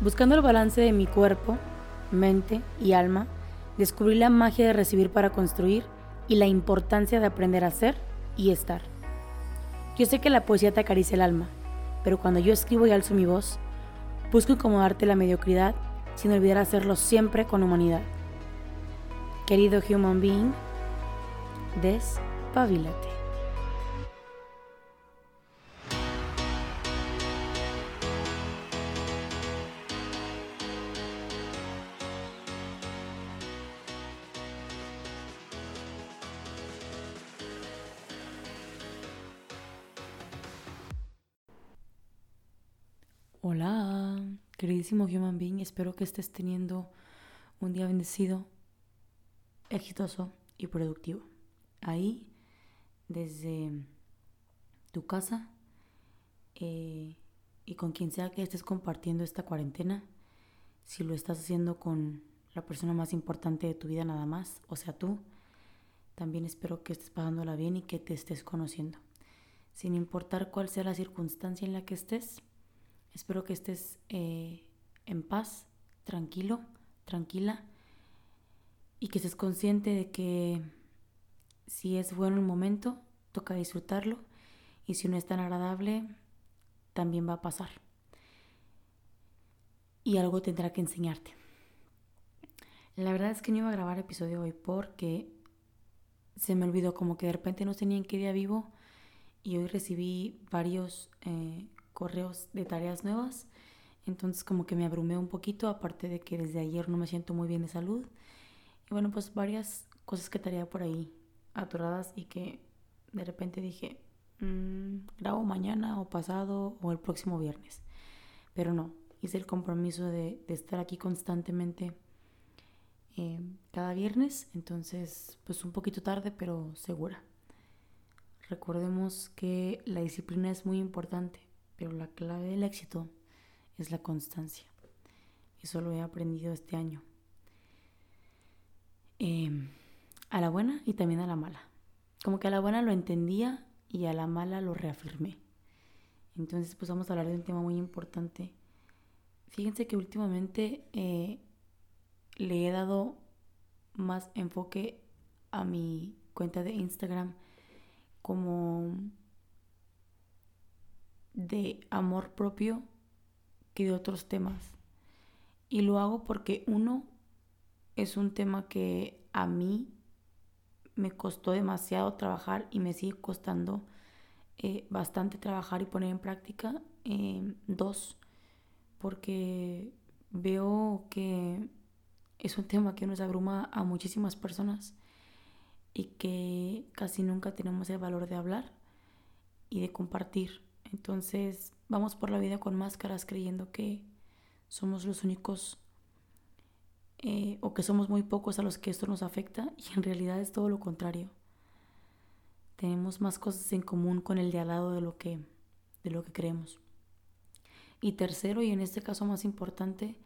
Buscando el balance de mi cuerpo, mente y alma, descubrí la magia de recibir para construir y la importancia de aprender a ser y estar. Yo sé que la poesía te acaricia el alma, pero cuando yo escribo y alzo mi voz, busco incomodarte la mediocridad sin olvidar hacerlo siempre con humanidad. Querido human being, despabilate. Queridísimo human being, espero que estés teniendo un día bendecido, exitoso y productivo. Ahí, desde tu casa eh, y con quien sea que estés compartiendo esta cuarentena, si lo estás haciendo con la persona más importante de tu vida nada más, o sea tú, también espero que estés pasándola bien y que te estés conociendo. Sin importar cuál sea la circunstancia en la que estés, Espero que estés eh, en paz, tranquilo, tranquila y que estés consciente de que si es bueno el momento, toca disfrutarlo y si no es tan agradable, también va a pasar. Y algo tendrá que enseñarte. La verdad es que no iba a grabar episodio hoy porque se me olvidó como que de repente no tenía en qué día vivo y hoy recibí varios eh, correos de tareas nuevas. Entonces como que me abrumé un poquito, aparte de que desde ayer no me siento muy bien de salud. Y bueno, pues varias cosas que estaría por ahí atoradas y que de repente dije, mmm, grabo mañana o pasado o el próximo viernes. Pero no, hice el compromiso de, estar aquí constantemente eh, cada viernes, entonces pues un poquito tarde, pero segura. Recordemos que la disciplina es muy importante pero la clave del éxito es la constancia. Eso lo he aprendido este año. Em, a la buena y también a la mala. Como que a la buena lo entendía y a la mala lo reafirmé. Entonces pues vamos a hablar de un tema muy importante. Fíjense que últimamente eh, le he dado más enfoque a mi cuenta de Instagram como de amor propio que de otros temas. Y lo hago porque uno es un tema que a mí me costó demasiado trabajar y me sigue costando eh, bastante trabajar y poner en práctica. Em, dos, porque veo que es un tema que nos abruma a muchísimas personas y que casi nunca tenemos el valor de hablar y de compartir. Entonces vamos por la vida con máscaras creyendo que somos los únicos eh, o que somos muy pocos a los que esto nos afecta y en realidad es todo lo contrario. Tenemos más cosas en común con el de al lado de lo que, de lo que creemos. Y tercero, y en este caso más importante,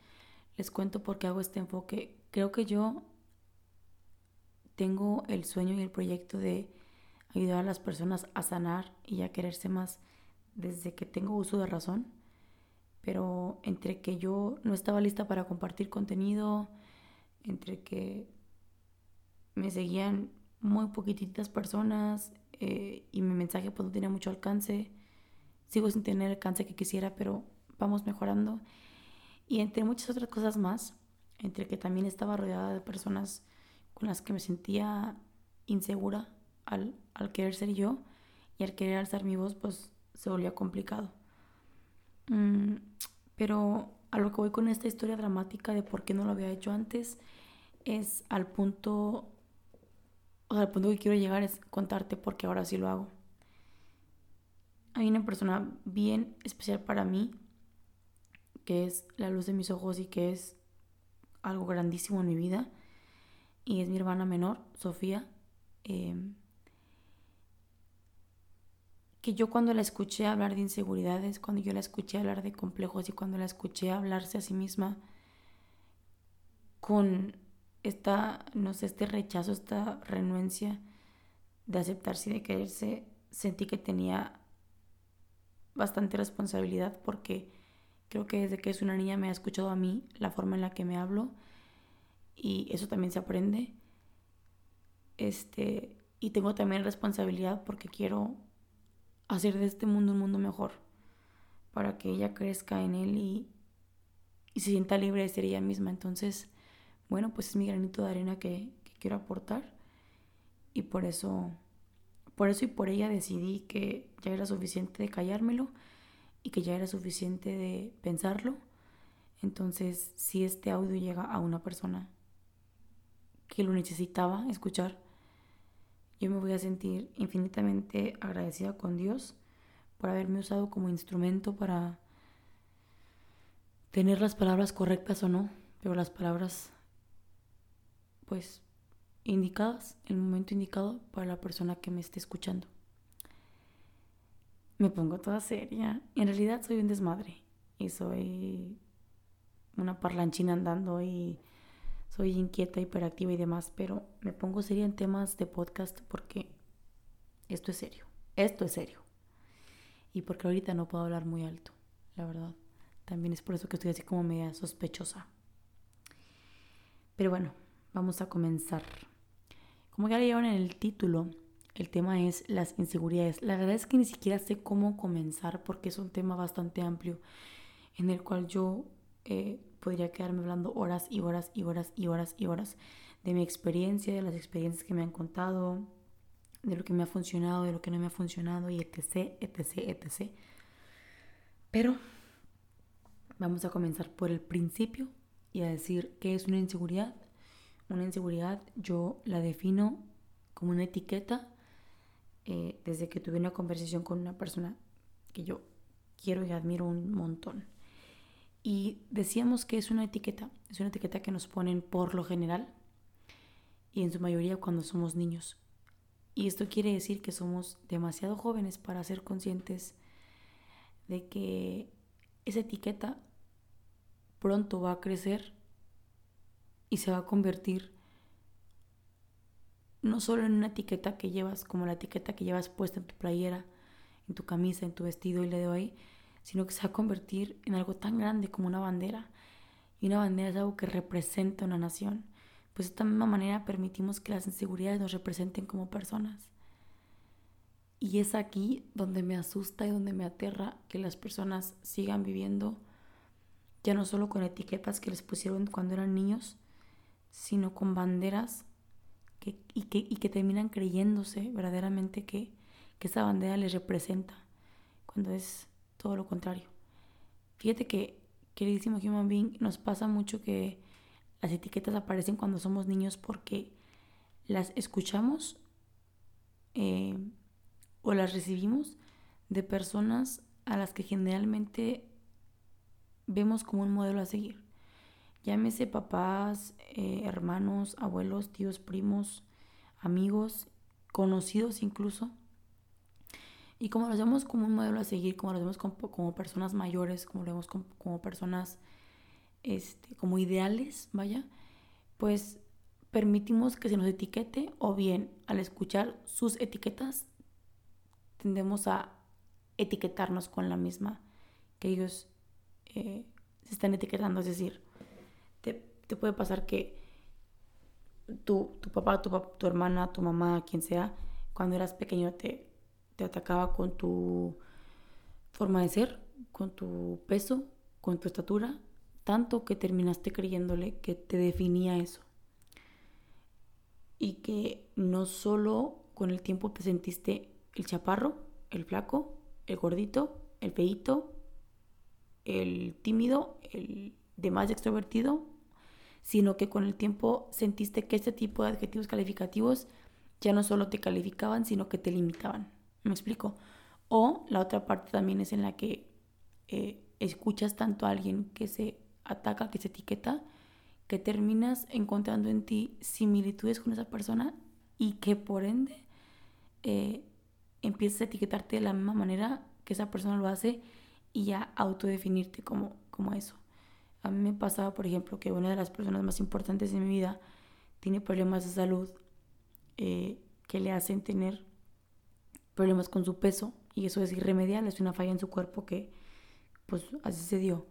les cuento por qué hago este enfoque. Creo que yo tengo el sueño y el proyecto de ayudar a las personas a sanar y a quererse más desde que tengo uso de razón, pero entre que yo no estaba lista para compartir contenido, entre que me seguían muy poquititas personas eh, y mi mensaje pues no tenía mucho alcance, sigo sin tener el alcance que quisiera, pero vamos mejorando. Y entre muchas otras cosas más, entre que también estaba rodeada de personas con las que me sentía insegura al, al querer ser yo y al querer alzar mi voz, pues se volvía complicado. Mm, pero a lo que voy con esta historia dramática de por qué no lo había hecho antes es al punto, o sea, al punto que quiero llegar es contarte por qué ahora sí lo hago. Hay una persona bien especial para mí, que es la luz de mis ojos y que es algo grandísimo en mi vida, y es mi hermana menor, Sofía. Eh, que yo cuando la escuché hablar de inseguridades, cuando yo la escuché hablar de complejos y cuando la escuché hablarse a sí misma con esta, no sé, este rechazo, esta renuencia de aceptarse y de quererse, sentí que tenía bastante responsabilidad porque Creo que desde que es una niña me ha escuchado a mí la forma en la que me hablo y eso también se aprende. Este, y tengo también responsabilidad porque quiero hacer de este mundo un mundo mejor para que ella crezca en él y, y se sienta libre de ser ella misma. Entonces, bueno, pues es mi granito de arena que, que quiero aportar y por eso, por eso y por ella decidí que ya era suficiente de callármelo y que ya era suficiente de pensarlo. Entonces, si este audio llega a una persona que lo necesitaba escuchar, yo me voy a sentir infinitamente agradecida con Dios por haberme usado como instrumento para tener las palabras correctas o no, pero las palabras pues indicadas, el momento indicado para la persona que me esté escuchando. Me pongo toda seria. En realidad soy un desmadre y soy una parlanchina andando y soy inquieta, hiperactiva y demás, pero me pongo seria en temas de podcast porque esto es serio. Esto es serio. Y porque ahorita no puedo hablar muy alto, la verdad. También es por eso que estoy así como media sospechosa. Pero bueno, vamos a comenzar. Como ya leyeron en el título, el tema es las inseguridades. La verdad es que ni siquiera sé cómo comenzar porque es un tema bastante amplio en el cual yo eh, podría quedarme hablando horas y horas y horas y horas y horas de mi experiencia, de las experiencias que me han contado, de lo que me ha funcionado, de lo que no me ha funcionado y etc, etc, etc. Pero vamos a comenzar por el principio y a decir qué es una inseguridad una inseguridad yo la defino como una etiqueta eh, desde que tuve una conversación con una persona que yo quiero y admiro un montón. Y decíamos que es una etiqueta, es una etiqueta que nos ponen por lo general y en su mayoría cuando somos niños. Y esto quiere decir que somos demasiado jóvenes para ser conscientes de que esa etiqueta pronto va a crecer y se va a convertir no solo en una etiqueta que llevas, como la etiqueta que llevas puesta en tu playera, en tu camisa, en tu vestido día de hoy, sino que se va a convertir en algo tan grande como una bandera. Y una bandera es algo que representa una nación. Pues de esta misma manera permitimos que las inseguridades nos representen como personas. Y es aquí donde me asusta y donde me aterra que las personas sigan viviendo ya no solo con etiquetas que les pusieron cuando eran niños, sino con banderas que, y, que, y que terminan creyéndose verdaderamente que, que esa bandera les representa, cuando es todo lo contrario. Fíjate que, queridísimo human being, nos pasa mucho que las etiquetas aparecen cuando somos niños porque las escuchamos eh, o las recibimos de personas a las que generalmente vemos como un modelo a seguir llámese papás, eh, hermanos, abuelos, tíos, primos, amigos, conocidos incluso. Y como lo vemos como un modelo a seguir, como lo vemos como, personas mayores, como lo vemos como, personas este, como ideales, vaya, pues permitimos que se nos etiquete o bien al escuchar sus etiquetas tendemos a etiquetarnos con la misma que ellos eh, se están etiquetando, es decir, te puede pasar que tu, tu papá, tu, tu hermana, tu mamá, quien sea, cuando eras pequeño te, te atacaba con tu forma de ser, con tu peso, con tu estatura, tanto que terminaste creyéndole que te definía eso. Y que no solo con el tiempo te sentiste el chaparro, el flaco, el gordito, el feito, el tímido, el demás extrovertido sino que con el tiempo sentiste que este tipo de adjetivos calificativos ya no solo te calificaban, sino que te limitaban. ¿Me explico? O la otra parte también es en la que eh, escuchas tanto a alguien que se ataca, que se etiqueta, que terminas encontrando en ti similitudes con esa persona y que por ende eh, empiezas a etiquetarte de la misma manera que esa persona lo hace y ya autodefinirte como, como eso. A mí me pasaba, por ejemplo, que una de las personas más importantes de mi vida tiene problemas de salud eh, que le hacen tener problemas con su peso y eso es irremediable, es una falla en su cuerpo que pues así se dio.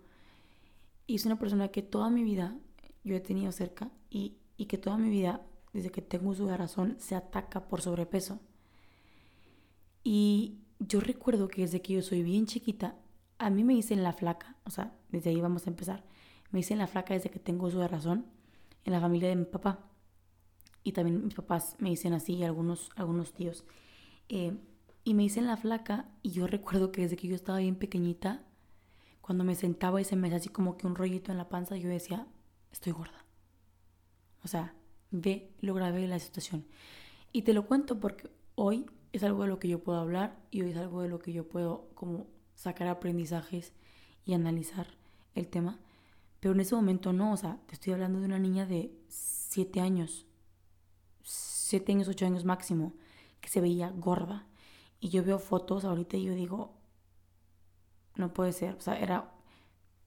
Y es una persona que toda mi vida yo he tenido cerca y, y que toda mi vida, desde que tengo de razón, se ataca por sobrepeso. Y yo recuerdo que desde que yo soy bien chiquita, a mí me dicen la flaca, o sea, desde ahí vamos a empezar. Me dicen la flaca desde que tengo de razón en la familia de mi papá. Y también mis papás me dicen así y algunos, algunos tíos. Eh, y me dicen la flaca y yo recuerdo que desde que yo estaba bien pequeñita, cuando me sentaba y se me hacía así como que un rollito en la panza, yo decía, estoy gorda. O sea, ve lo grave la situación. Y te lo cuento porque hoy es algo de lo que yo puedo hablar y hoy es algo de lo que yo puedo como sacar aprendizajes y analizar el tema. Pero en ese momento no, o sea, te estoy hablando de una niña de 7 años, 7 años, 8 años máximo, que se veía gorda. Y yo veo fotos ahorita y yo digo, no puede ser, o sea, era,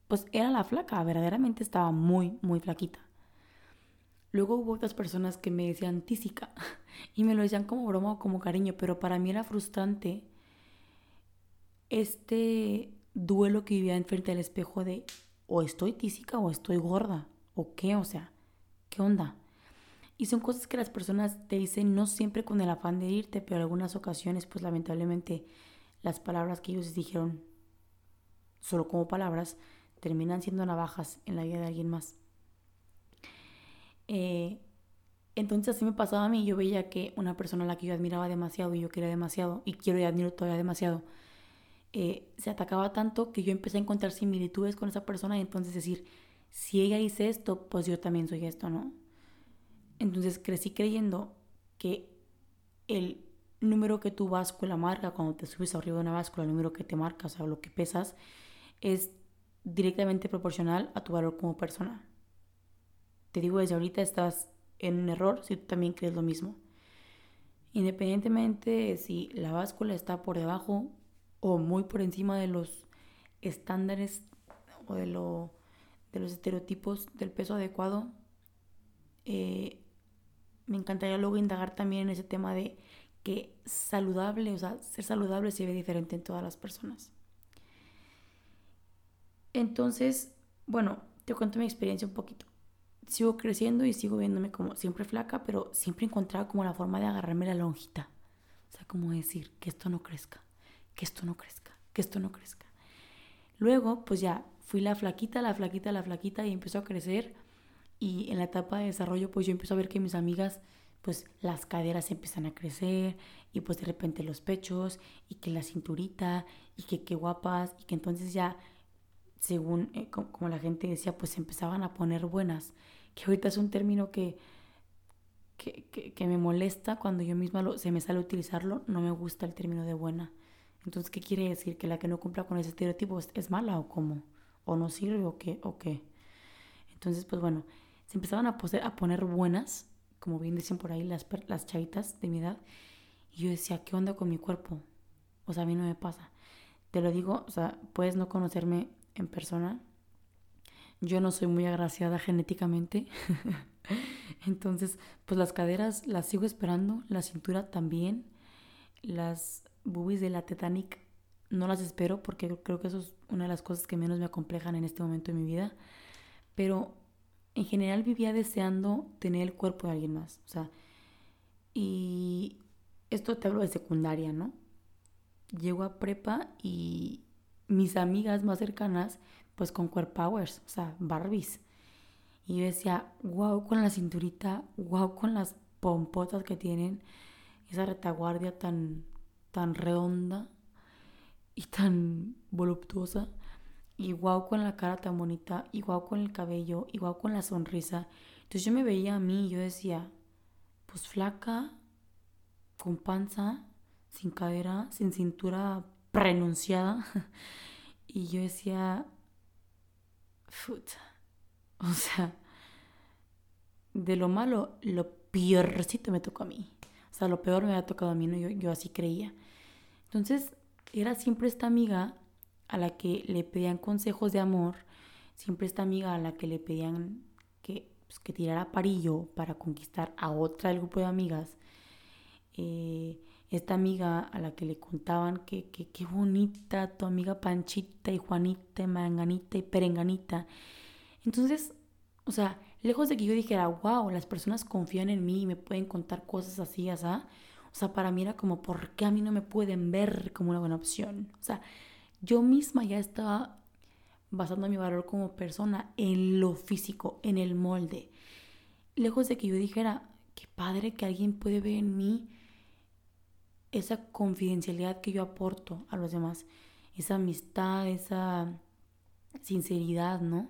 pues era la flaca, verdaderamente estaba muy, muy flaquita. Luego hubo otras personas que me decían tísica y me lo decían como broma o como cariño, pero para mí era frustrante este duelo que vivía enfrente del espejo de o estoy tísica o estoy gorda o qué, o sea, ¿qué onda? Y son cosas que las personas te dicen no siempre con el afán de irte, pero en algunas ocasiones pues lamentablemente las palabras que ellos dijeron solo como palabras terminan siendo navajas en la vida de alguien más. Eh, entonces así me pasaba a mí, yo veía que una persona a la que yo admiraba demasiado y yo quería demasiado y quiero y admiro todavía demasiado, eh, se atacaba tanto que yo empecé a encontrar similitudes con esa persona y entonces decir, si ella dice esto, pues yo también soy esto, ¿no? Entonces crecí creyendo que el número que tu báscula marca cuando te subes arriba de una báscula, el número que te marca, o sea, lo que pesas, es directamente proporcional a tu valor como persona. Te digo, desde ahorita estás en un error si tú también crees lo mismo. Independientemente de si la báscula está por debajo o muy por encima de los estándares o de, lo, de los estereotipos del peso adecuado, eh, me encantaría luego indagar también en ese tema de que saludable, o sea, ser saludable se ve diferente en todas las personas. Entonces, bueno, te cuento mi experiencia un poquito. Sigo creciendo y sigo viéndome como siempre flaca, pero siempre encontraba como la forma de agarrarme la lonjita. O sea, como decir que esto no crezca, que esto no crezca, que esto no crezca. Luego, pues ya fui la flaquita, la flaquita, la flaquita y empezó a crecer. Y en la etapa de desarrollo, pues yo empiezo a ver que mis amigas pues las caderas empiezan a crecer y pues de repente los pechos y que la cinturita y que qué guapas y que entonces ya según eh, como, la gente decía pues empezaban a poner buenas que ahorita es un término que que, que, me molesta cuando yo misma lo, se me sale utilizarlo no me gusta el término de buena. Entonces qué quiere decir que la que no cumpla con ese estereotipo es, mala o cómo o no sirve o qué o qué entonces pues bueno se empezaban a, a poner buenas como bien dicen por ahí las, las chavitas de mi edad. Y yo decía, ¿qué onda con mi cuerpo? O sea, a mí no me pasa. Te lo digo, o sea, puedes no conocerme en persona. Yo no soy muy agraciada genéticamente. Entonces, pues las caderas las sigo esperando, la cintura también. Las boobies de la Titanic no las espero porque creo que eso es una de las cosas que menos me acomplejan en este momento de mi vida. Pero en general vivía deseando tener el cuerpo de alguien más. O sea, y esto te hablo de secundaria, ¿no? Llego a prepa y mis amigas más cercanas, pues con core powers, o sea, Barbies. Y yo decía, wow, con la cinturita, wow, con las pompotas que tienen, esa retaguardia tan, tan redonda y tan voluptuosa. Igual con la cara tan bonita, igual con el cabello, igual con la sonrisa. Entonces yo me veía a mí y yo decía, pues flaca, con panza, sin cadera, sin cintura prenunciada. y yo decía, puta, o sea, de lo malo, lo peorcito me tocó a mí. O sea, lo peor me había tocado a mí, ¿no? Yo, yo así creía. Entonces, era siempre esta amiga a la que le pedían consejos de amor, siempre esta amiga a la que le pedían que, pues, que tirara parillo para conquistar a otra del grupo de amigas, eh, esta amiga a la que le contaban que qué bonita tu amiga Panchita y Juanita y Manganita y Perenganita, Entonces, o sea, lejos de que yo dijera, wow, las personas confían en mí y me pueden contar cosas así, así, o sea, para mí era como, ¿por qué a mí no me pueden ver como una buena opción? O sea, yo misma ya estaba basando mi valor como persona en lo físico, en el molde. Lejos de que yo dijera, qué padre que alguien puede ver en mí esa confidencialidad que yo aporto a los demás, esa amistad, esa sinceridad, ¿no?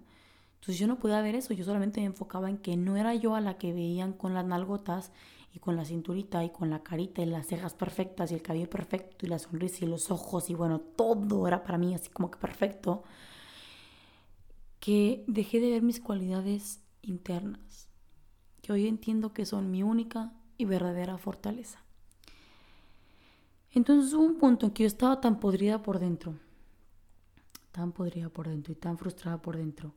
Entonces yo no podía ver eso, yo solamente me enfocaba en que no era yo a la que veían con las nalgotas y con la cinturita y con la carita y las cejas perfectas y el cabello perfecto y la sonrisa y los ojos y bueno, todo era para mí así como que perfecto, que dejé de ver mis cualidades internas, que hoy entiendo que son mi única y verdadera fortaleza. Entonces hubo un punto en que yo estaba tan podrida por dentro, tan podrida por dentro y tan frustrada por dentro,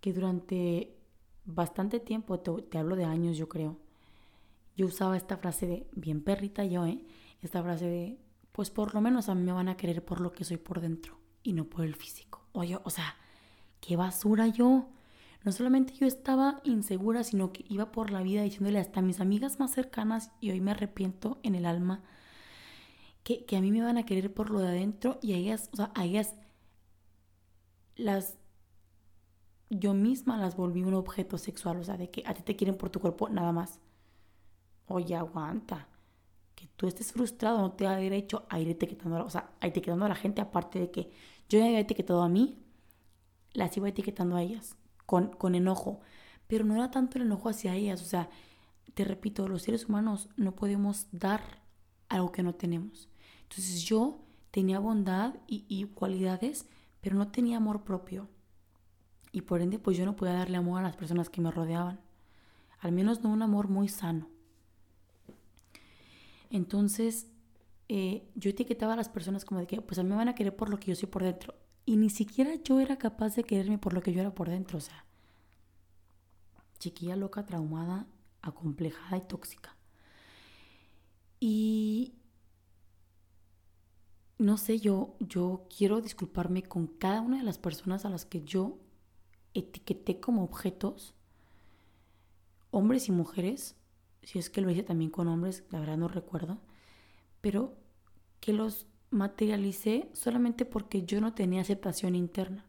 que durante bastante tiempo, te hablo de años yo creo, yo usaba esta frase de, bien perrita yo, ¿eh? Esta frase de, pues por lo menos a mí me van a querer por lo que soy por dentro y no por el físico. Oye, o sea, qué basura yo. No solamente yo estaba insegura, sino que iba por la vida diciéndole hasta a mis amigas más cercanas y hoy me arrepiento en el alma que, que a mí me van a querer por lo de adentro y a ellas, o sea, a ellas las yo misma las volví un objeto sexual, o sea, de que a ti te quieren por tu cuerpo nada más oye, aguanta. Que tú estés frustrado no te da derecho a ir etiquetando, o sea, a etiquetando a la gente, aparte de que yo ya había etiquetado a mí, las iba etiquetando a ellas, con, con enojo. Pero no era tanto el enojo hacia ellas, o sea, te repito, los seres humanos no podemos dar algo que no tenemos. Entonces yo tenía bondad y, y, cualidades, pero no tenía amor propio. Y por ende, pues yo no podía darle amor a las personas que me rodeaban. Al menos no un amor muy sano. Entonces, eh, yo etiquetaba a las personas como de que, pues a mí me van a querer por lo que yo soy por dentro. Y ni siquiera yo era capaz de quererme por lo que yo era por dentro. O sea, chiquilla loca, traumada, acomplejada y tóxica. Y no sé, yo, yo quiero disculparme con cada una de las personas a las que yo etiqueté como objetos, hombres y mujeres, si es que lo hice también con hombres, la verdad no recuerdo, pero que los materialicé solamente porque yo no tenía aceptación interna.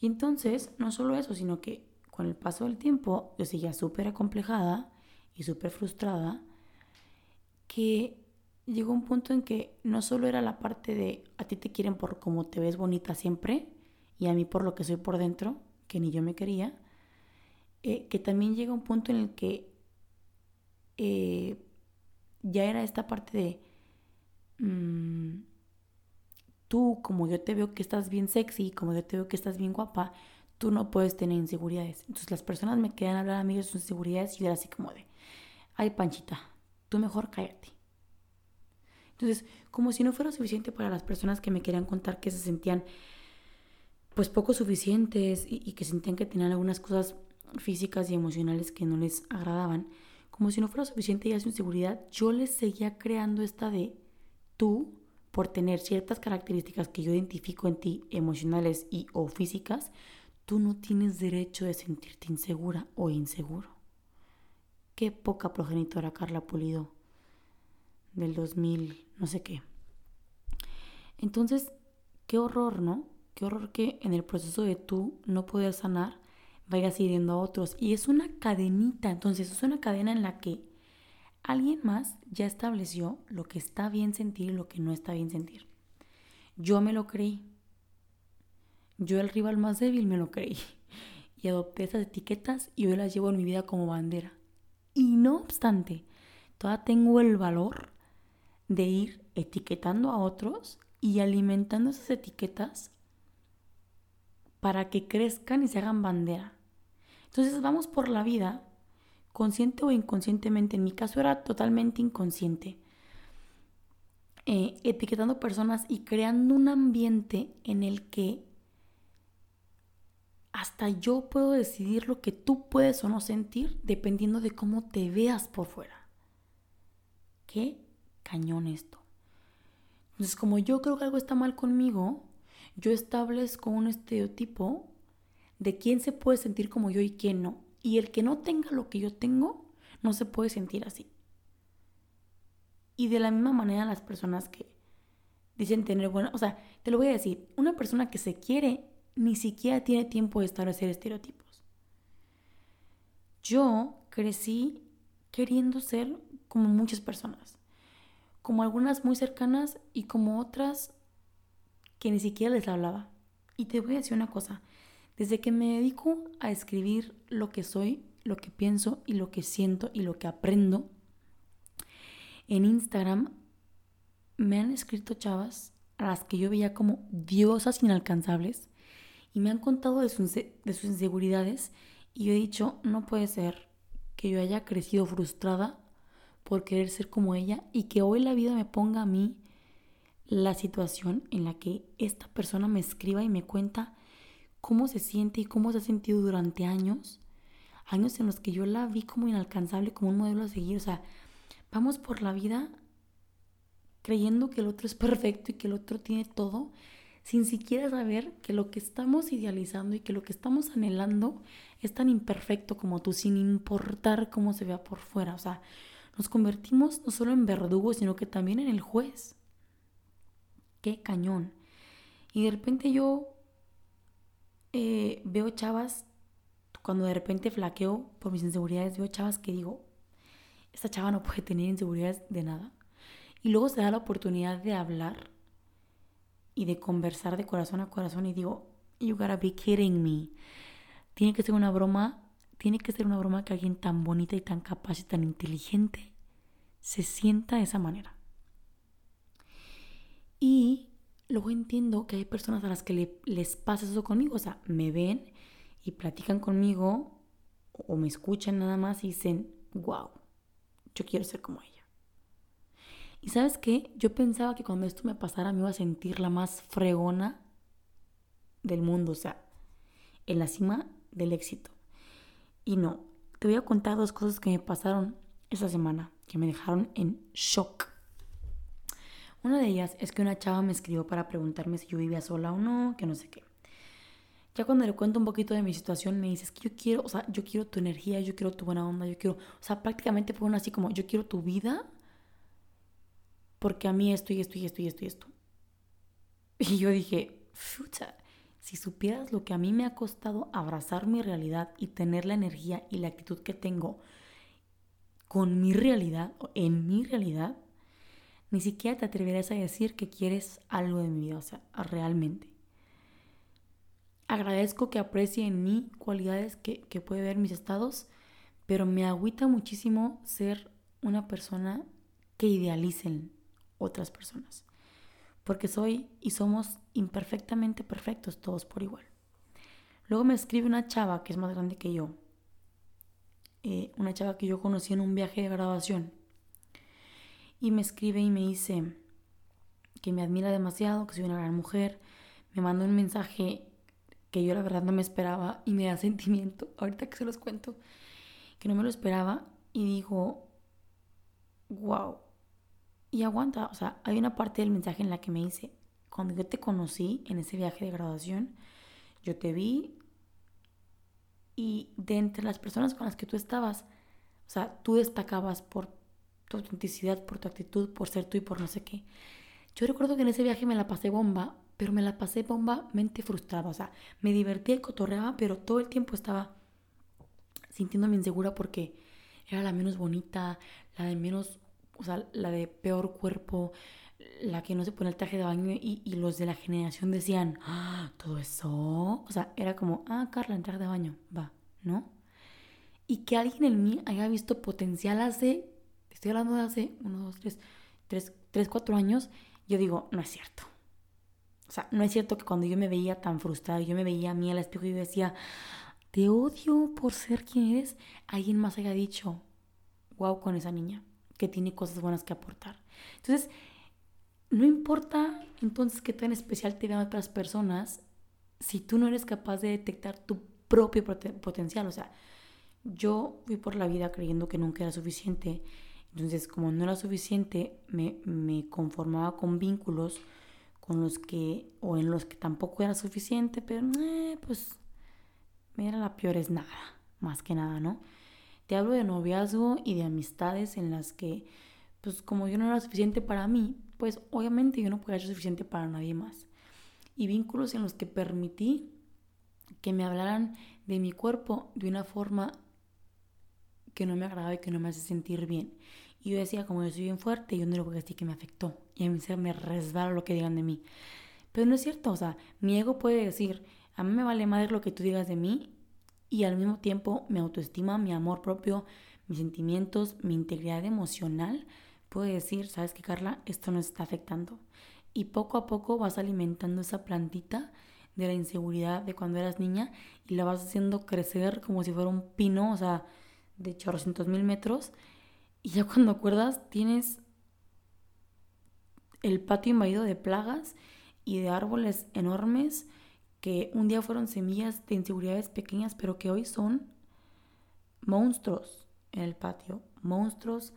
Y entonces, no solo eso, sino que con el paso del tiempo yo seguía súper acomplejada y súper frustrada, que llegó un punto en que no solo era la parte de a ti te quieren por cómo te ves bonita siempre y a mí por lo que soy por dentro, que ni yo me quería, eh, que también llega un punto en el que eh, ya era esta parte de, mm, tú como yo te veo que estás bien sexy, como yo te veo que estás bien guapa, tú no puedes tener inseguridades. Entonces las personas me quedan a hablar a mí de sus inseguridades y yo era así como de, ay Panchita, tú mejor cállate. Entonces, como si no fuera suficiente para las personas que me querían contar que se sentían pues poco suficientes y, y que sentían que tenían algunas cosas físicas y emocionales que no les agradaban, como si no fuera suficiente ya su inseguridad, yo les seguía creando esta de tú, por tener ciertas características que yo identifico en ti, emocionales y o físicas, tú no tienes derecho de sentirte insegura o inseguro. Qué poca progenitora Carla Pulido del 2000, no sé qué. Entonces, qué horror, ¿no? Qué horror que en el proceso de tú no poder sanar, vayas hiriendo a otros. Y es una cadenita, entonces es una cadena en la que alguien más ya estableció lo que está bien sentir y lo que no está bien sentir. Yo me lo creí. Yo el rival más débil me lo creí. Y adopté esas etiquetas y hoy las llevo en mi vida como bandera. Y no obstante, todavía tengo el valor de ir etiquetando a otros y alimentando esas etiquetas para que crezcan y se hagan bandera. Entonces vamos por la vida, consciente o inconscientemente, en mi caso era totalmente inconsciente, eh, etiquetando personas y creando un ambiente en el que hasta yo puedo decidir lo que tú puedes o no sentir dependiendo de cómo te veas por fuera. Qué cañón esto. Entonces, como yo creo que algo está mal conmigo, yo establezco un estereotipo de quién se puede sentir como yo y quién no. Y el que no tenga lo que yo tengo, no se puede sentir así. Y de la misma manera las personas que dicen tener buena, o sea, te lo voy a decir, una persona que se quiere ni siquiera tiene tiempo de establecer estereotipos. Yo crecí queriendo ser como muchas personas, como algunas muy cercanas y como otras que ni siquiera les hablaba. Y te voy a decir una cosa, desde que me dedico a escribir lo que soy, lo que pienso y lo que siento y lo que aprendo, en Instagram me han escrito chavas a las que yo veía como diosas inalcanzables y me han contado de sus, de sus inseguridades y yo he dicho, no puede ser que yo haya crecido frustrada por querer ser como ella y que hoy la vida me ponga a mí la situación en la que esta persona me escriba y me cuenta cómo se siente y cómo se ha sentido durante años, años en los que yo la vi como inalcanzable, como un modelo a seguir, o sea, vamos por la vida creyendo que el otro es perfecto y que el otro tiene todo, sin siquiera saber que lo que estamos idealizando y que lo que estamos anhelando es tan imperfecto como tú, sin importar cómo se vea por fuera. O sea, nos convertimos no solo en verdugos, sino que también en el juez qué cañón. Y de repente yo eh, veo chavas, cuando de repente flaqueo por mis inseguridades, veo chavas que digo, esta chava no puede tener inseguridades de nada. Y luego se da la oportunidad de hablar y de conversar de corazón a corazón y digo, you gotta be kidding me. Tiene que ser una broma, tiene que ser una broma que alguien tan bonita y tan capaz y tan inteligente se sienta de esa manera. Y luego entiendo que hay personas a las que les pasa eso conmigo. O sea, me ven y platican conmigo o me escuchan nada más y dicen, wow, yo quiero ser como ella. Y sabes qué, yo pensaba que cuando esto me pasara me iba a sentir la más fregona del mundo, o sea, en la cima del éxito. Y no, te voy a contar dos cosas que me pasaron esa semana, que me dejaron en shock. Una de ellas es que una chava me escribió para preguntarme si yo vivía sola o no, que no sé qué. Ya cuando le cuento un poquito de mi situación, me dice, que yo quiero, o sea, yo quiero tu energía, yo quiero tu buena onda, yo quiero, o sea, prácticamente fue una así como, yo quiero tu vida, porque a mí esto y esto y esto y esto y yo dije, fucha, si supieras lo que a mí me ha costado abrazar mi realidad y tener la energía y la actitud que tengo con mi realidad, en mi realidad, ni siquiera te atreverás a decir que quieres algo de mi vida, o sea, realmente. Agradezco que aprecie en mí cualidades que, que puede ver mis estados, pero me agüita muchísimo ser una persona que idealicen otras personas. Porque soy y somos imperfectamente perfectos todos por igual. Luego me escribe una chava que es más grande que yo. Eh, una chava que yo conocí en un viaje de graduación y me escribe y me dice que me admira demasiado, que soy una gran mujer. Me manda un mensaje que yo la verdad no me esperaba y me da sentimiento, ahorita que se los cuento, que no me lo esperaba y digo, wow. Y aguanta, o sea, hay una parte del mensaje en la que me dice, cuando yo te conocí en ese viaje de graduación, yo te vi y de entre las personas con las que tú estabas, o sea, tú destacabas por tu autenticidad, por tu actitud, por ser tú y por no sé qué. Yo recuerdo que en ese viaje me la pasé bomba, pero me la pasé bomba mente frustrada. O sea, me divertía cotorreaba, pero todo el tiempo estaba sintiéndome insegura porque era la menos bonita, la de menos, o sea, la de peor cuerpo, la que no se pone el traje de baño y, los de la generación decían, ah, todo eso. O sea, era como, ah, Carla, en de baño, va, ¿no? Y que alguien en mí haya visto potencial hace estoy hablando de hace uno, dos, tres, tres, tres, cuatro años, yo digo, no es cierto. O sea, no es cierto que cuando yo me veía tan frustrada, yo me veía a mí al espejo y yo decía, te odio por ser quien eres, alguien más haya dicho, wow, con esa niña, que tiene cosas buenas que aportar. Entonces, no importa entonces qué tan especial te vean otras personas, si tú no eres capaz de detectar tu propio potencial. O sea, yo fui por la vida creyendo que nunca era suficiente entonces, como no era suficiente, me, me conformaba con vínculos con los que, o en los que tampoco era suficiente, pero eh, pues mira, la peor es nada, más que nada, ¿no? Te hablo de noviazgo y de amistades en las que, pues como yo no era suficiente para mí, pues obviamente yo no podía ser suficiente para nadie más. Y vínculos en los que permití que me hablaran de mi cuerpo de una forma que no me agradaba y que no me hace sentir bien. Y yo decía, como yo soy bien fuerte, yo no lo voy a que me afectó. Y a mí se me resbala lo que digan de mí. Pero no es cierto, o sea, mi ego puede decir, a mí me vale madre lo que tú digas de mí y al mismo tiempo mi autoestima, mi amor propio, mis sentimientos, mi integridad emocional puede decir, sabes qué Carla, esto nos está afectando. Y poco a poco vas alimentando esa plantita de la inseguridad de cuando eras niña y la vas haciendo crecer como si fuera un pino, o sea, de chorrocientos mil metros. Y ya cuando acuerdas tienes el patio invadido de plagas y de árboles enormes que un día fueron semillas de inseguridades pequeñas, pero que hoy son monstruos en el patio, monstruos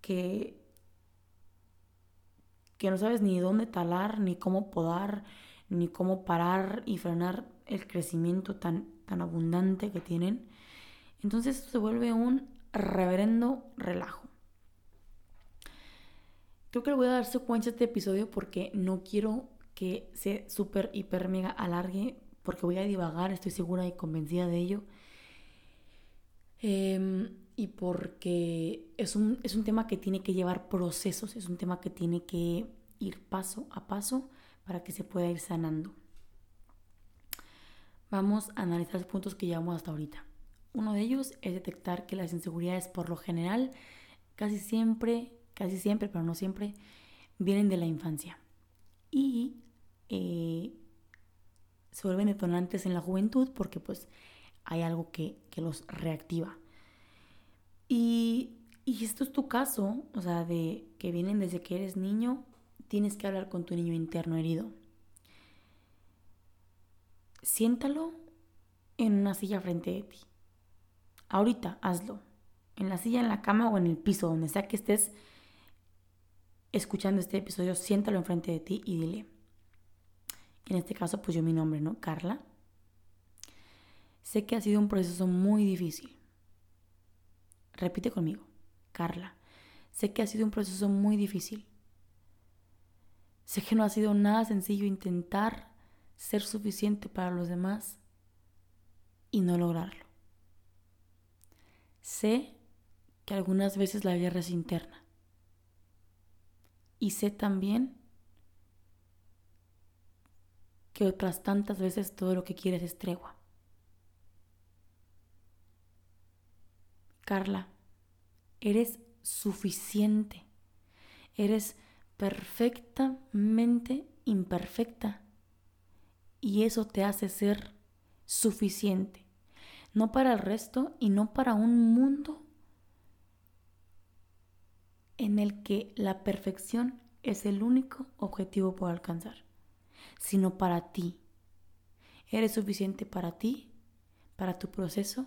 que que no sabes ni dónde talar, ni cómo podar, ni cómo parar y frenar el crecimiento tan, tan abundante que tienen. Entonces esto se vuelve un reverendo relajo. Creo que le voy a dar secuencia a este episodio porque no quiero que se súper, hiper, mega alargue, porque voy a divagar, estoy segura y convencida de ello. Em, y porque es un, es un tema que tiene que llevar procesos, es un tema que tiene que ir paso a paso para que se pueda ir sanando. Vamos a analizar los puntos que llevamos hasta ahorita. Uno de ellos es detectar que las inseguridades por lo general casi siempre, casi siempre, pero no siempre, vienen de la infancia. Y eh, se vuelven detonantes en la juventud porque pues hay algo que, los reactiva. Y, y esto es tu caso, o sea, de que vienen desde que eres niño tienes que hablar con tu niño interno herido. Siéntalo en una silla frente de ti. Ahorita hazlo. En la silla, en la cama o en el piso, donde sea que estés escuchando este episodio, siéntalo enfrente de ti y dile. En este caso, pues yo mi nombre, ¿no? Carla. Sé que ha sido un proceso muy difícil. Repite conmigo. Carla. Sé que ha sido un proceso muy difícil. Sé que no ha sido nada sencillo intentar ser suficiente para los demás y no lograrlo. Sé que algunas veces la guerra es interna. Y sé también que otras tantas veces todo lo que quieres es tregua. Carla, eres suficiente. Eres perfectamente imperfecta. Y eso te hace ser suficiente. No para el resto y no para un mundo en el que la perfección es el único objetivo por alcanzar, sino para ti. Eres suficiente para ti, para tu proceso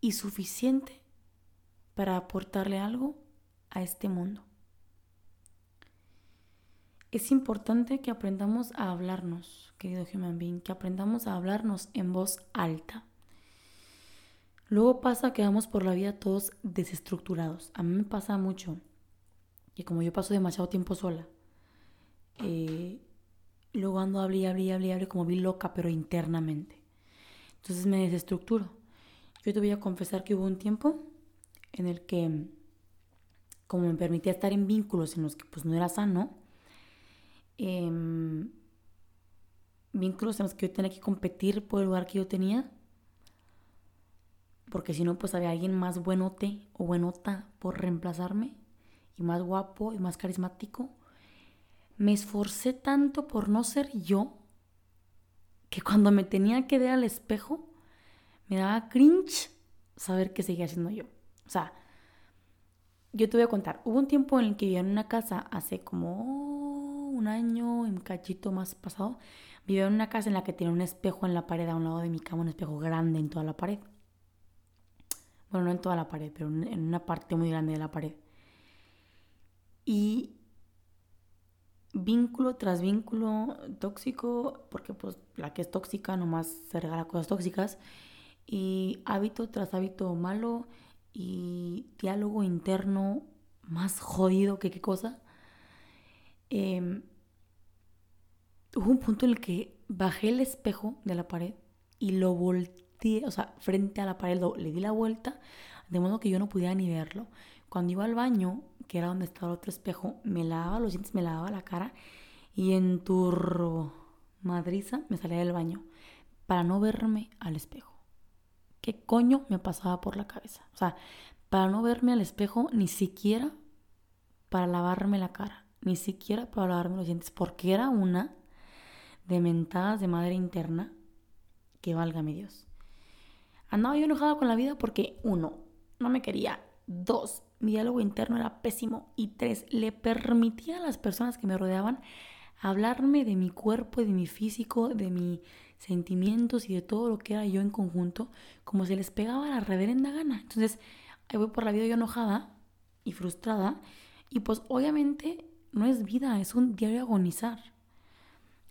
y suficiente para aportarle algo a este mundo. Es importante que aprendamos a hablarnos, querido human being, que aprendamos a hablarnos en voz alta. Luego pasa que vamos por la vida todos desestructurados. A mí me pasa mucho que como yo paso demasiado tiempo sola, eh, luego ando a y hablé y hablé como vi loca, pero internamente. Entonces me desestructuro. Yo te voy a confesar que hubo un tiempo en el que como me permitía estar en vínculos en los que pues no era sano, em, vínculos en los que yo tenía que competir por el lugar que yo tenía, porque si no pues había alguien más buenote o buenota por reemplazarme, y más guapo y más carismático. Me esforcé tanto por no ser yo, que cuando me tenía que ver al espejo, me daba cringe saber que seguía siendo yo. O sea, yo te voy a contar, hubo un tiempo en el que vivía en una casa hace como un año, un cachito más pasado, vivía en una casa en la que tenía un espejo en la pared a un lado de mi cama, un espejo grande en toda la pared. Bueno, no en toda la pared, pero en una parte muy grande de la pared. Y vínculo tras vínculo tóxico, porque pues la que es tóxica nomás se regala cosas tóxicas, y hábito tras hábito malo, y diálogo interno más jodido que qué cosa. Em, hubo un punto en el que bajé el espejo de la pared y lo volteé, o sea, frente a la pared, le di la vuelta, de modo que yo no podía ni verlo. Cuando iba al baño, que era donde estaba el otro espejo, me lavaba los dientes, me lavaba la cara y en turro madriza me salía del baño para no verme al espejo. ¿Qué coño me pasaba por la cabeza? O sea, para no verme al espejo ni siquiera para lavarme la cara, ni siquiera para lavarme los dientes, porque era una de mentadas de madre interna que valga mi Dios. Andaba yo enojada con la vida porque, uno, no me quería. Dos, mi diálogo interno era pésimo. Y tres, le permitía a las personas que me rodeaban hablarme de mi cuerpo, de mi físico, de mis sentimientos y de todo lo que era yo en conjunto, como se les pegaba la reverenda gana. Entonces, ahí voy por la vida yo enojada y frustrada. Y pues obviamente no es vida, es un diario agonizar.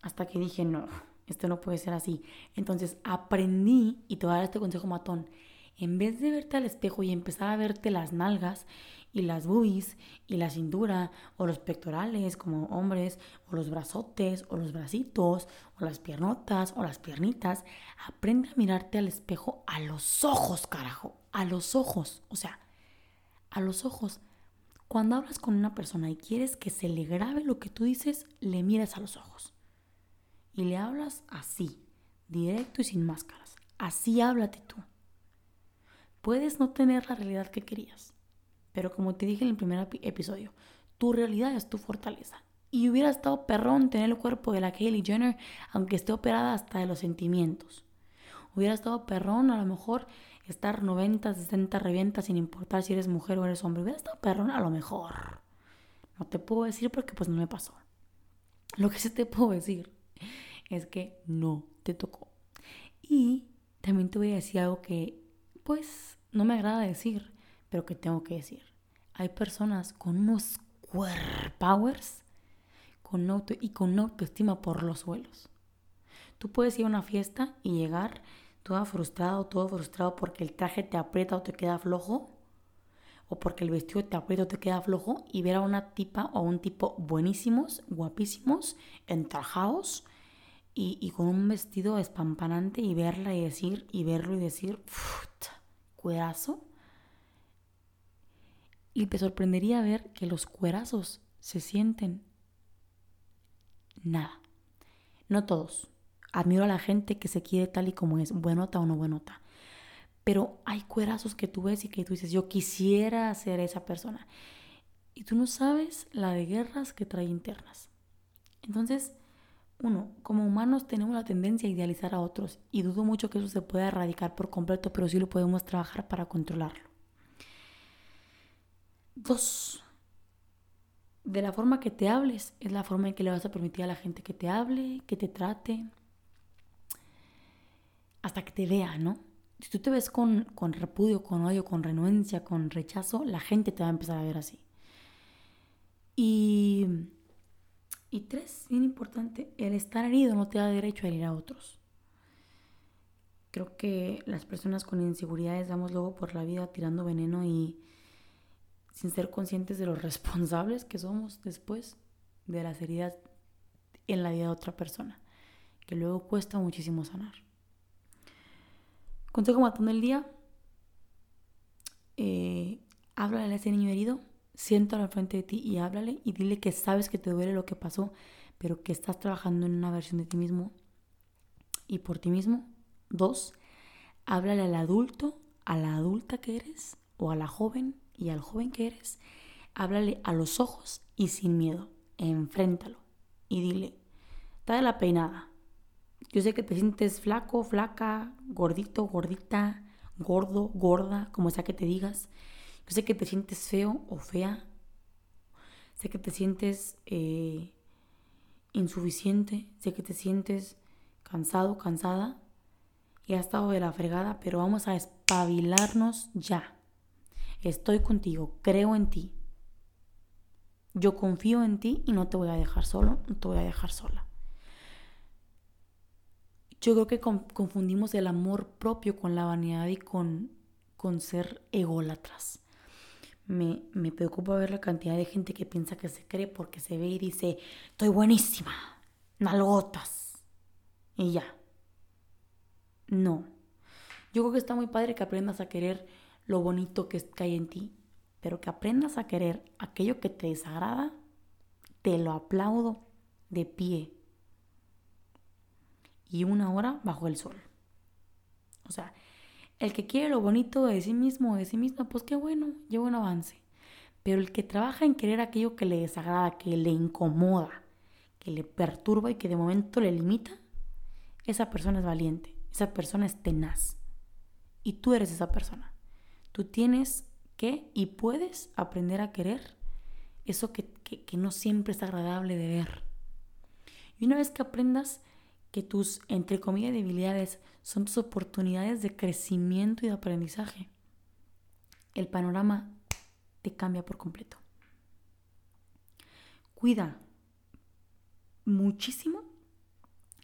Hasta que dije, no, esto no puede ser así. Entonces aprendí, y te voy a dar este consejo matón, en vez de verte al espejo y empezar a verte las nalgas y las boobies y la cintura o los pectorales como hombres o los brazotes o los bracitos o las piernotas o las piernitas, aprende a mirarte al espejo a los ojos, carajo, a los ojos, o sea, a los ojos. Cuando hablas con una persona y quieres que se le grabe lo que tú dices, le miras a los ojos. Y le hablas así, directo y sin máscaras. Así háblate tú. Puedes no tener la realidad que querías, pero como te dije en el primer episodio, tu realidad es tu fortaleza. Y hubiera estado perrón tener el cuerpo de la Kylie Jenner, aunque esté operada hasta de los sentimientos. Hubiera estado perrón a lo mejor estar 90, 60 revientas sin importar si eres mujer o eres hombre. Hubiera estado perrón a lo mejor. No te puedo decir porque pues no me pasó. Lo que sí te puedo decir es que no te tocó. Y también te voy a decir algo que pues no me agrada decir, pero que tengo que decir. Hay personas con unos powers con auto y con autoestima por los suelos. Tú puedes ir a una fiesta y llegar toda frustrado, todo frustrado porque el traje te aprieta o te queda flojo, o porque el vestido te aprieta o te queda flojo, y ver a una tipa o un tipo buenísimos, guapísimos, entrajados, y, con un vestido espampanante y verla y decir, y verlo y decir, cuerazo. Y te sorprendería ver que los cuerazos se sienten nada. No todos. Admiro a la gente que se quiere tal y como es, buenota o no buenota. Pero hay cuerazos que tú ves y que tú dices, yo quisiera ser esa persona. Y tú no sabes la de guerras que trae internas. Entonces, uno, como humanos tenemos la tendencia a idealizar a otros y dudo mucho que eso se pueda erradicar por completo, pero sí lo podemos trabajar para controlarlo. Dos, de la forma que te hables es la forma en que le vas a permitir a la gente que te hable, que te trate, hasta que te vea, ¿no? Si tú te ves con, con repudio, con odio, con renuencia, con rechazo, la gente te va a empezar a ver así. Y y tres, bien importante, el estar herido no te da derecho a herir a otros. Creo que las personas con inseguridades damos luego por la vida tirando veneno y sin ser conscientes de los responsables que somos después de las heridas en la vida de otra persona, que luego cuesta muchísimo sanar. Consejo matando el día, eh, háblale a ese niño herido siéntalo al frente de ti y háblale y dile que sabes que te duele lo que pasó, pero que estás trabajando en una versión de ti mismo y por ti mismo. Dos, háblale al adulto, a la adulta que eres o a la joven y al joven que eres. Háblale a los ojos y sin miedo. Enfréntalo y dile, de la peinada. Yo sé que te sientes flaco, flaca, gordito, gordita, gordo, gorda, como sea que te digas. Yo sé que te sientes feo o fea. Sé que te sientes eh, insuficiente. Sé que te sientes cansado, cansada. Y has estado de la fregada, pero vamos a espabilarnos ya. Estoy contigo, creo en ti. Yo confío en ti y no te voy a dejar solo, no te voy a dejar sola. Yo creo que confundimos el amor propio con la vanidad y con, con ser ególatras. Me, me preocupa ver la cantidad de gente que piensa que se cree porque se ve y dice, estoy buenísima, nalgotas. Y ya. No. Yo creo que está muy padre que aprendas a querer lo bonito que hay en ti, pero que aprendas a querer aquello que te desagrada, te lo aplaudo de pie. Y una hora bajo el sol. O sea, el que quiere lo bonito de sí mismo de sí misma, pues qué bueno, lleva un avance. Pero el que trabaja en querer aquello que le desagrada, que le incomoda, que le perturba y que de momento le limita, esa persona es valiente, esa persona es tenaz. Y tú eres esa persona. Tú tienes que y puedes aprender a querer eso que, que, no siempre es agradable de ver. Y una vez que aprendas que tus, entre comillas, debilidades son tus oportunidades de crecimiento y de aprendizaje, el panorama te cambia por completo. Cuida muchísimo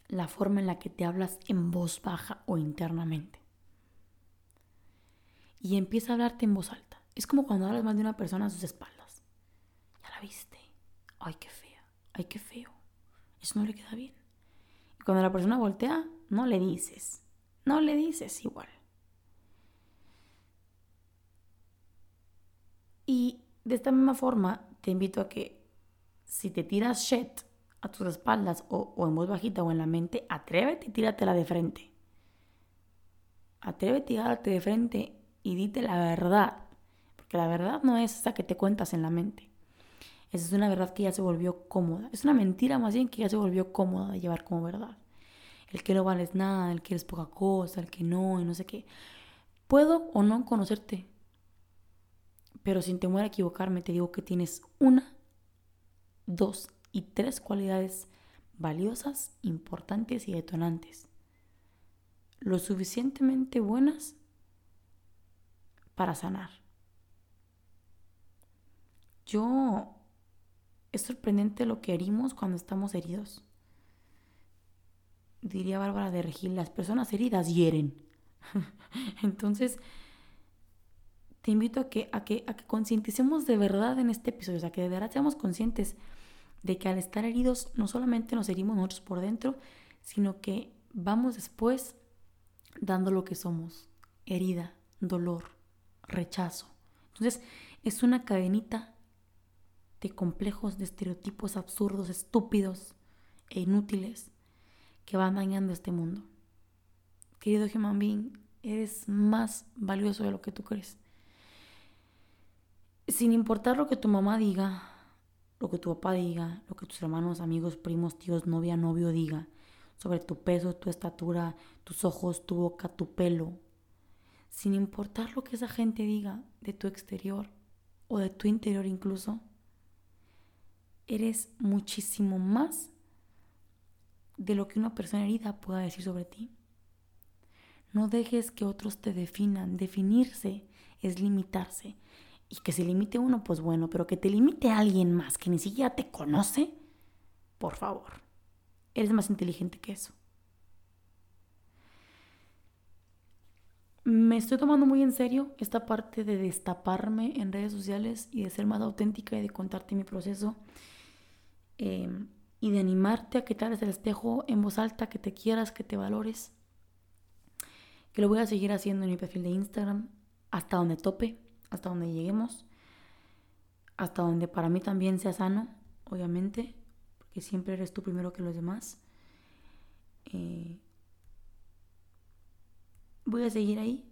la forma en la que te hablas en voz baja o internamente y empieza a hablarte en voz alta. Es como cuando hablas mal de una persona a sus espaldas. Ya la viste. Ay, qué fea. Ay, qué feo. Eso no le queda bien. Cuando la persona voltea, no le dices. No le dices igual. Y de esta misma forma, te invito a que si te tiras shit a tus espaldas o, en voz bajita o en la mente, atrévete y tíratela de frente. Atrévete y tirarte de frente y dite la verdad, porque la verdad no es esa que te cuentas en la mente. Esa es una verdad que ya se volvió cómoda. Es una mentira más bien que ya se volvió cómoda de llevar como verdad. El que no vales nada, el que eres poca cosa, el que no, y no sé qué. Puedo o no conocerte, pero sin temor a equivocarme, te digo que tienes una, dos y tres cualidades valiosas, importantes y detonantes. Lo suficientemente buenas para sanar. Yo, es sorprendente lo que herimos cuando estamos heridos. Diría Bárbara de Regil, las personas heridas hieren. Entonces, te invito a que, a que, a que concienticemos de verdad en este episodio, o sea, que de verdad seamos conscientes de que al estar heridos no solamente nos herimos nosotros por dentro, sino que vamos después dando lo que somos, herida, dolor, rechazo. Entonces, es una cadenita de complejos, de estereotipos absurdos, estúpidos e inútiles que van dañando este mundo. Querido human being, eres más valioso de lo que tú crees. Sin importar lo que tu mamá diga, lo que tu papá diga, lo que tus hermanos, amigos, primos, tíos, novia, novio diga sobre tu peso, tu estatura, tus ojos, tu boca, tu pelo, sin importar lo que esa gente diga de tu exterior o de tu interior incluso, eres muchísimo más de lo que una persona herida pueda decir sobre ti. No dejes que otros te definan. Definirse es limitarse. Y que se limite uno, pues bueno, pero que te limite a alguien más que ni siquiera te conoce, por favor. Eres más inteligente que eso. me estoy tomando muy en serio esta parte de destaparme en redes sociales y de ser más auténtica y de contarte mi proceso em, y de animarte a que te hagas el espejo en voz alta, que te quieras, que te valores. Que lo voy a seguir haciendo en mi perfil de Instagram hasta donde tope, hasta donde lleguemos, hasta donde para mí también sea sano, obviamente, porque siempre eres tú primero que los demás. Eh, Voy a seguir ahí.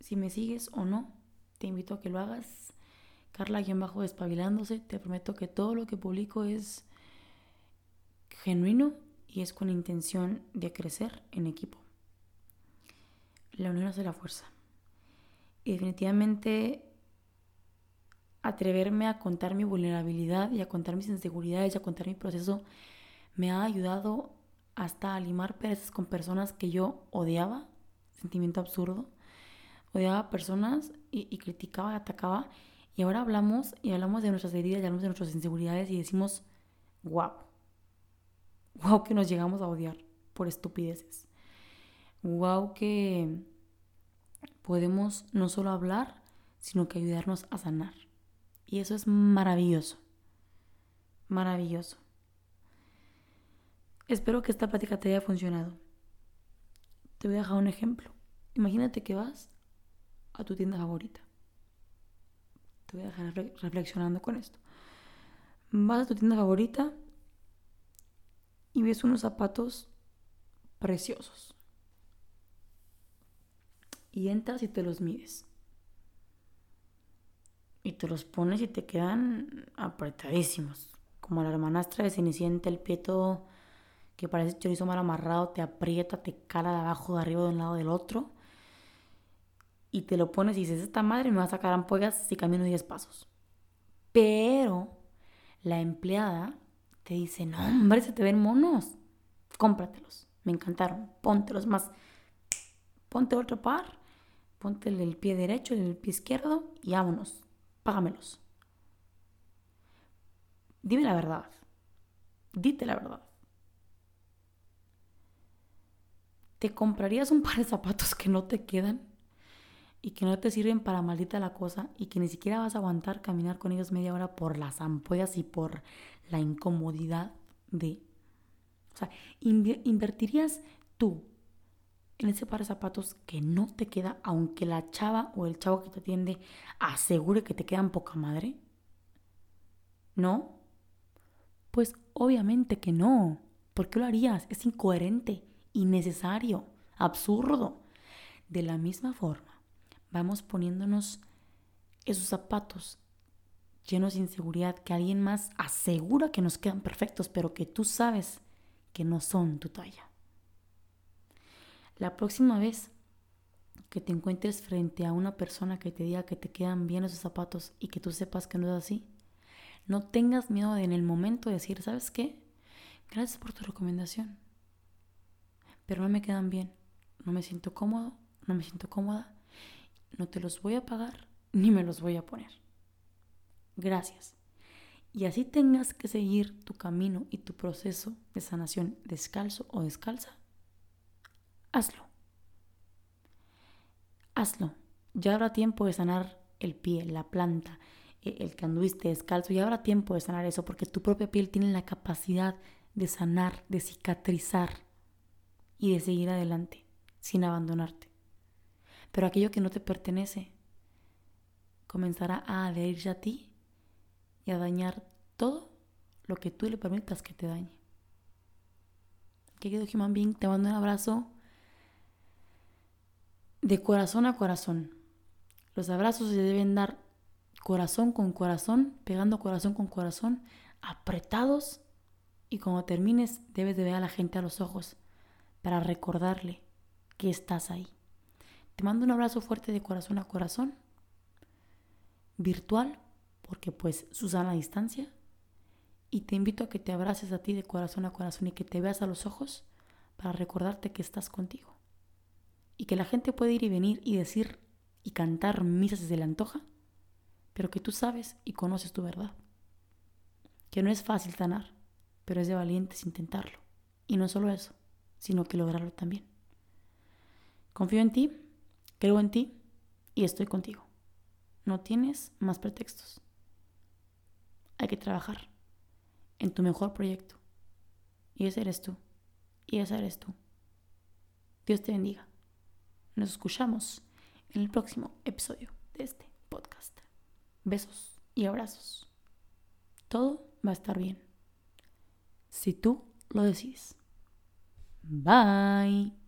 Si me sigues o no, te invito a que lo hagas. Carla-bajo despabilándose. Te prometo que todo lo que publico es genuino y es con intención de crecer en equipo. La unión hace la fuerza. Y definitivamente atreverme a contar mi vulnerabilidad y a contar mis inseguridades y a contar mi proceso me ha ayudado hasta a limar con personas que yo odiaba sentimiento absurdo. Odiaba personas y, criticaba y atacaba. Y ahora hablamos y hablamos de nuestras heridas y hablamos de nuestras inseguridades y decimos, wow, wow que nos llegamos a odiar por estupideces. Wow que podemos no solo hablar, sino que ayudarnos a sanar. Y eso es maravilloso. Maravilloso. Espero que esta plática te haya funcionado. Te voy a dejar un ejemplo. Imagínate que vas a tu tienda favorita. Te voy a dejar reflexionando con esto. Vas a tu tienda favorita y ves unos zapatos preciosos. Y entras y te los mides. Y te los pones y te quedan apretadísimos. Como la hermanastra de Cenicienta, el pie todo que parece chorizo mal amarrado, te aprieta, te cala de abajo, de arriba, de un lado del otro. Y te lo pones y dices, esta madre me va a sacar ampollas si camino 10 pasos. Pero la empleada te dice, no, hombre, se te ven monos. Cómpratelos. Me encantaron. Póntelos más. Ponte otro par. Ponte el pie derecho, el pie izquierdo y vámonos. Págamelos. Dime la verdad. Dite la verdad. ¿Te comprarías un par de zapatos que no te quedan y que no te sirven para maldita la cosa y que ni siquiera vas a aguantar caminar con ellos media hora por las ampollas y por la incomodidad de... O sea, invertirías tú en ese par de zapatos que no te queda, aunque la chava o el chavo que te atiende asegure que te quedan poca madre? ¿No? Pues obviamente que no. ¿Por qué lo harías? Es incoherente innecesario, absurdo. De la misma forma, vamos poniéndonos esos zapatos llenos de inseguridad que alguien más asegura que nos quedan perfectos, pero que tú sabes que no son tu talla. La próxima vez que te encuentres frente a una persona que te diga que te quedan bien esos zapatos y que tú sepas que no es así, no tengas miedo de en el momento decir, ¿sabes qué? Gracias por tu recomendación pero no me quedan bien. No me siento cómodo, no me siento cómoda. No te los voy a pagar ni me los voy a poner. Gracias. Y así tengas que seguir tu camino y tu proceso de sanación descalzo o descalza, hazlo. Hazlo. Ya habrá tiempo de sanar el pie, la planta, e, el que anduviste descalzo. Ya habrá tiempo de sanar eso porque tu propia piel tiene la capacidad de sanar, de cicatrizar y de seguir adelante sin abandonarte. Pero aquello que no te pertenece comenzará a adherirse a ti y a dañar todo lo que tú le permitas que te dañe. Querido Human Being, te mando un abrazo de corazón a corazón. Los abrazos se deben dar corazón con corazón, pegando corazón con corazón, apretados y cuando termines debes de ver a la gente a los ojos para recordarle que estás ahí. Te mando un abrazo fuerte de corazón a corazón, virtual, porque pues Susana a distancia, y te invito a que te abraces a ti de corazón a corazón y que te veas a los ojos para recordarte que estás contigo. Y que la gente puede ir y venir y decir y cantar misas desde la antoja, pero que tú sabes y conoces tu verdad. Que no es fácil sanar, pero es de valientes intentarlo. Y no solo eso, sino que lograrlo también. Confío en ti, creo en ti y estoy contigo. No tienes más pretextos. Hay que trabajar en tu mejor proyecto. Y ese eres tú. Y esa eres tú. Dios te bendiga. Nos escuchamos en el próximo episodio de este podcast. Besos y abrazos. Todo va a estar bien. Si tú lo decides. Bye.